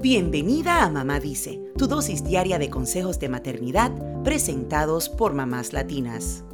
Bienvenida a Mamá Dice, tu dosis diaria de consejos de maternidad presentados por mamás latinas.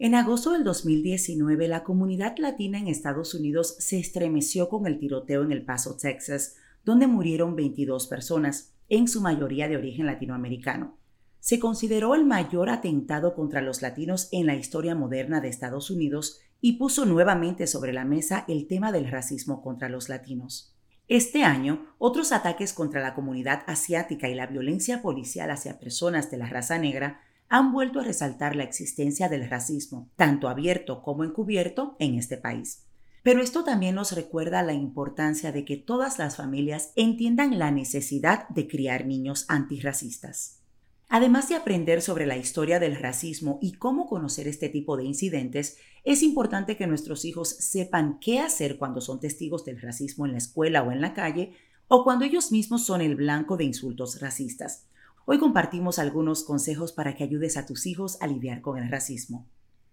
En agosto del 2019, la comunidad latina en Estados Unidos se estremeció con el tiroteo en El Paso, Texas, donde murieron 22 personas, en su mayoría de origen latinoamericano. Se consideró el mayor atentado contra los latinos en la historia moderna de Estados Unidos y puso nuevamente sobre la mesa el tema del racismo contra los latinos. Este año, otros ataques contra la comunidad asiática y la violencia policial hacia personas de la raza negra han vuelto a resaltar la existencia del racismo, tanto abierto como encubierto, en este país. Pero esto también nos recuerda la importancia de que todas las familias entiendan la necesidad de criar niños antirracistas. Además de aprender sobre la historia del racismo y cómo conocer este tipo de incidentes, es importante que nuestros hijos sepan qué hacer cuando son testigos del racismo en la escuela o en la calle, o cuando ellos mismos son el blanco de insultos racistas. Hoy compartimos algunos consejos para que ayudes a tus hijos a lidiar con el racismo.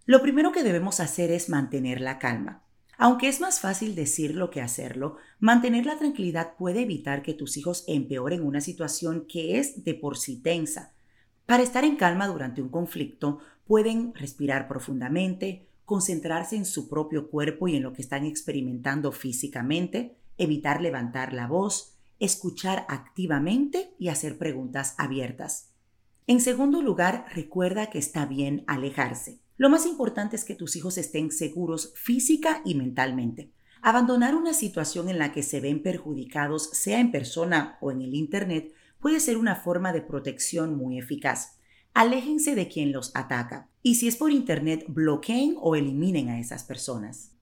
Lo primero que debemos hacer es mantener la calma. Aunque es más fácil decirlo que hacerlo, mantener la tranquilidad puede evitar que tus hijos empeoren una situación que es de por sí tensa. Para estar en calma durante un conflicto, pueden respirar profundamente, concentrarse en su propio cuerpo y en lo que están experimentando físicamente, evitar levantar la voz, escuchar activamente y hacer preguntas abiertas. En segundo lugar, recuerda que está bien alejarse. Lo más importante es que tus hijos estén seguros física y mentalmente. Abandonar una situación en la que se ven perjudicados, sea en persona o en el Internet, puede ser una forma de protección muy eficaz. Aléjense de quien los ataca y si es por Internet, bloqueen o eliminen a esas personas.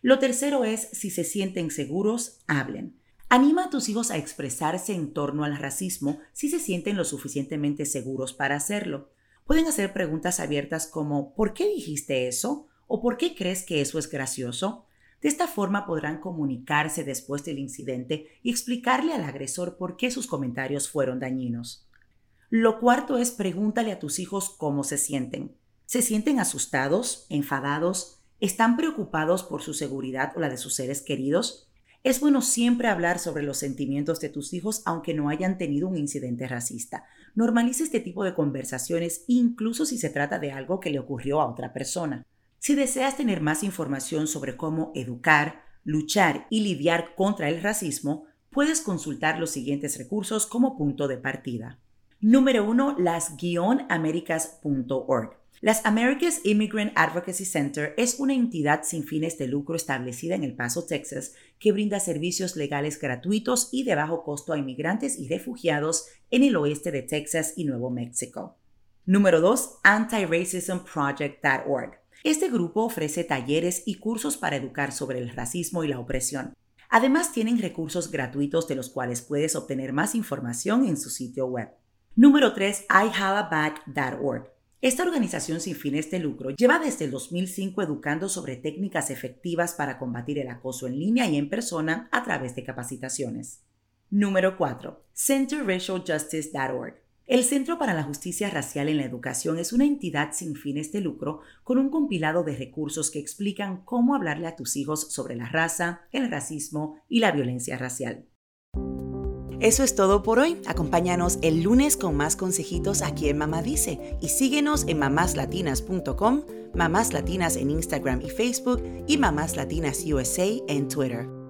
Lo tercero es, si se sienten seguros, hablen. Anima a tus hijos a expresarse en torno al racismo si se sienten lo suficientemente seguros para hacerlo. Pueden hacer preguntas abiertas como ¿por qué dijiste eso? ¿O por qué crees que eso es gracioso? De esta forma podrán comunicarse después del incidente y explicarle al agresor por qué sus comentarios fueron dañinos. Lo cuarto es pregúntale a tus hijos cómo se sienten. ¿Se sienten asustados, enfadados? ¿Están preocupados por su seguridad o la de sus seres queridos? Es bueno siempre hablar sobre los sentimientos de tus hijos aunque no hayan tenido un incidente racista. Normalice este tipo de conversaciones incluso si se trata de algo que le ocurrió a otra persona. Si deseas tener más información sobre cómo educar, luchar y lidiar contra el racismo, puedes consultar los siguientes recursos como punto de partida. Número 1. Las-americas.org. Las Americas Immigrant Advocacy Center es una entidad sin fines de lucro establecida en El Paso, Texas, que brinda servicios legales gratuitos y de bajo costo a inmigrantes y refugiados en el oeste de Texas y Nuevo México. Número 2. Antiracismproject.org. Este grupo ofrece talleres y cursos para educar sobre el racismo y la opresión. Además, tienen recursos gratuitos de los cuales puedes obtener más información en su sitio web. Número 3. iHaveAback.org. Esta organización sin fines de lucro lleva desde el 2005 educando sobre técnicas efectivas para combatir el acoso en línea y en persona a través de capacitaciones. Número 4. CenterRacialJustice.org. El Centro para la Justicia Racial en la Educación es una entidad sin fines de lucro con un compilado de recursos que explican cómo hablarle a tus hijos sobre la raza, el racismo y la violencia racial. Eso es todo por hoy. Acompáñanos el lunes con más consejitos aquí en Mamá Dice y síguenos en mamáslatinas.com, Mamás Latinas en Instagram y Facebook y Mamás Latinas USA en Twitter.